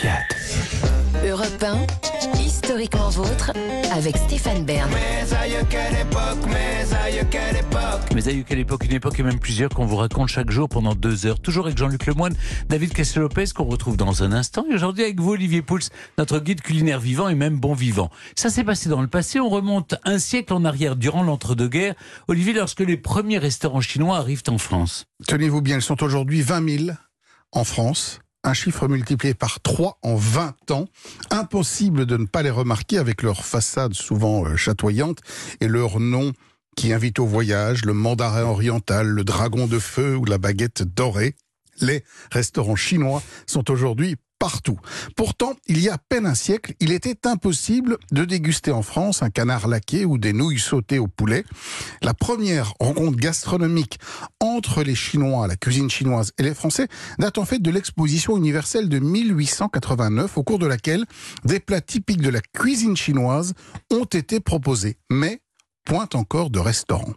Fiat. Europe 1, historiquement vôtre, avec Stéphane Bern. Mais aïeux, quelle époque, mais aïeux, quelle époque. Mais aïeux, quelle époque, une époque et même plusieurs qu'on vous raconte chaque jour pendant deux heures. Toujours avec Jean-Luc Lemoine, David Castel-Lopez qu'on retrouve dans un instant. Et aujourd'hui avec vous, Olivier Pouls, notre guide culinaire vivant et même bon vivant. Ça s'est passé dans le passé. On remonte un siècle en arrière durant l'entre-deux-guerres. Olivier, lorsque les premiers restaurants chinois arrivent en France. Tenez-vous bien, ils sont aujourd'hui 20 000 en France un chiffre multiplié par 3 en 20 ans. Impossible de ne pas les remarquer avec leur façade souvent euh, chatoyante et leur nom qui invite au voyage, le mandarin oriental, le dragon de feu ou la baguette dorée. Les restaurants chinois sont aujourd'hui partout. Pourtant, il y a à peine un siècle, il était impossible de déguster en France un canard laqué ou des nouilles sautées au poulet. La première rencontre gastronomique entre les Chinois, la cuisine chinoise et les Français date en fait de l'exposition universelle de 1889 au cours de laquelle des plats typiques de la cuisine chinoise ont été proposés. Mais point encore de restaurant.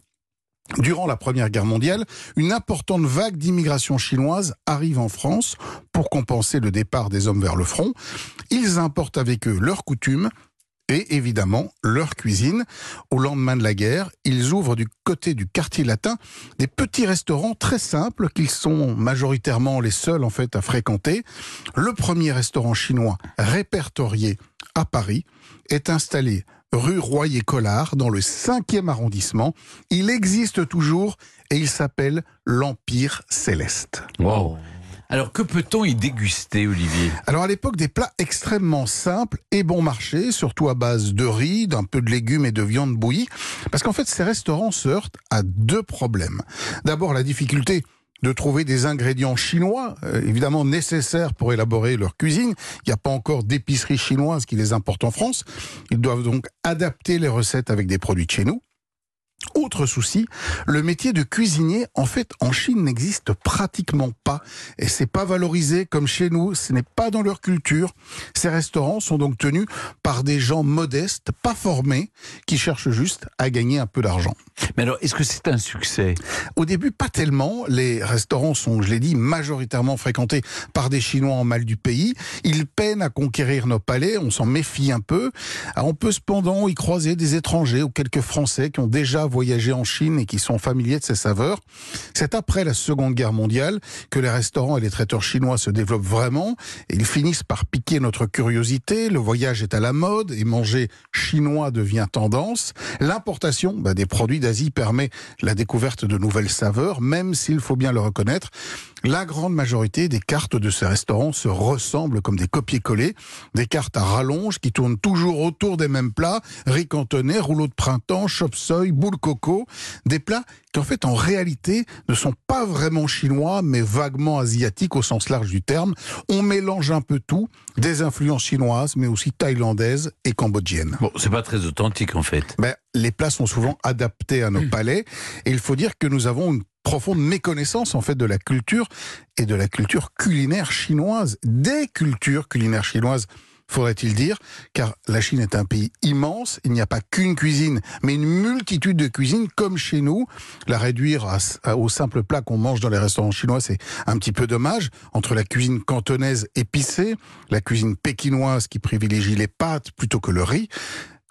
Durant la Première Guerre mondiale, une importante vague d'immigration chinoise arrive en France pour compenser le départ des hommes vers le front. Ils importent avec eux leurs coutumes évidemment leur cuisine. Au lendemain de la guerre, ils ouvrent du côté du quartier latin des petits restaurants très simples qu'ils sont majoritairement les seuls en fait à fréquenter. Le premier restaurant chinois répertorié à Paris est installé rue Royer-Collard, dans le 5e arrondissement. Il existe toujours et il s'appelle l'Empire Céleste. Wow. Alors que peut-on y déguster, Olivier? Alors à l'époque, des plats extrêmement simples et bon marché, surtout à base de riz, d'un peu de légumes et de viande bouillie. Parce qu'en fait, ces restaurants se heurtent à deux problèmes. D'abord, la difficulté de trouver des ingrédients chinois, euh, évidemment nécessaires pour élaborer leur cuisine. Il n'y a pas encore d'épicerie chinoise qui les importe en France. Ils doivent donc adapter les recettes avec des produits de chez nous. Autre souci, le métier de cuisinier, en fait, en Chine n'existe pratiquement pas. Et c'est pas valorisé comme chez nous, ce n'est pas dans leur culture. Ces restaurants sont donc tenus par des gens modestes, pas formés, qui cherchent juste à gagner un peu d'argent. Mais alors, est-ce que c'est un succès? Au début, pas tellement. Les restaurants sont, je l'ai dit, majoritairement fréquentés par des Chinois en mal du pays. Ils peinent à conquérir nos palais, on s'en méfie un peu. on peut cependant y croiser des étrangers ou quelques Français qui ont déjà voyagé en Chine et qui sont familiers de ses saveurs. C'est après la Seconde Guerre mondiale que les restaurants et les traiteurs chinois se développent vraiment ils finissent par piquer notre curiosité. Le voyage est à la mode et manger chinois devient tendance. L'importation bah, des produits d'Asie permet la découverte de nouvelles saveurs, même s'il faut bien le reconnaître, la grande majorité des cartes de ces restaurants se ressemblent comme des copier-coller, des cartes à rallonge qui tournent toujours autour des mêmes plats, riz cantonais, rouleau de printemps, chop-soy, boule coco, des plats qui en fait en réalité ne sont pas vraiment chinois mais vaguement asiatiques au sens large du terme. On mélange un peu tout, des influences chinoises mais aussi thaïlandaises et cambodgiennes. Bon, c'est pas très authentique en fait. Ben, les plats sont souvent adaptés à nos palais et il faut dire que nous avons une profonde méconnaissance en fait de la culture et de la culture culinaire chinoise, des cultures culinaires chinoises faudrait-il dire, car la Chine est un pays immense, il n'y a pas qu'une cuisine, mais une multitude de cuisines comme chez nous. La réduire au simple plat qu'on mange dans les restaurants chinois, c'est un petit peu dommage. Entre la cuisine cantonaise épicée, la cuisine pékinoise qui privilégie les pâtes plutôt que le riz,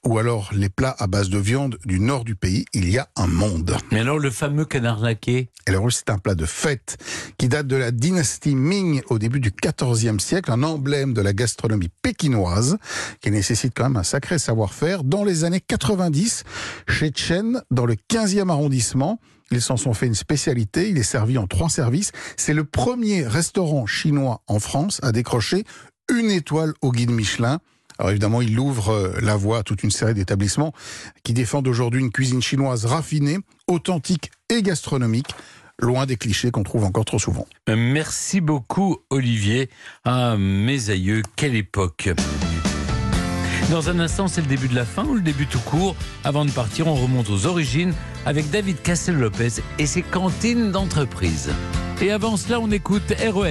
ou alors les plats à base de viande du nord du pays, il y a un monde. Mais alors le fameux canard laqué? Alors c'est un plat de fête qui date de la dynastie Ming au début du XIVe siècle, un emblème de la gastronomie pékinoise qui nécessite quand même un sacré savoir-faire. Dans les années 90, chez Chen, dans le 15e arrondissement, ils s'en sont fait une spécialité, il est servi en trois services. C'est le premier restaurant chinois en France à décrocher une étoile au guide Michelin. Alors évidemment, il ouvre euh, la voie à toute une série d'établissements qui défendent aujourd'hui une cuisine chinoise raffinée, authentique et gastronomique loin des clichés qu'on trouve encore trop souvent. Merci beaucoup Olivier. Ah mes aïeux, quelle époque. Dans un instant, c'est le début de la fin ou le début tout court. Avant de partir, on remonte aux origines avec David Castel-Lopez et ses cantines d'entreprise. Et avant cela, on écoute RES.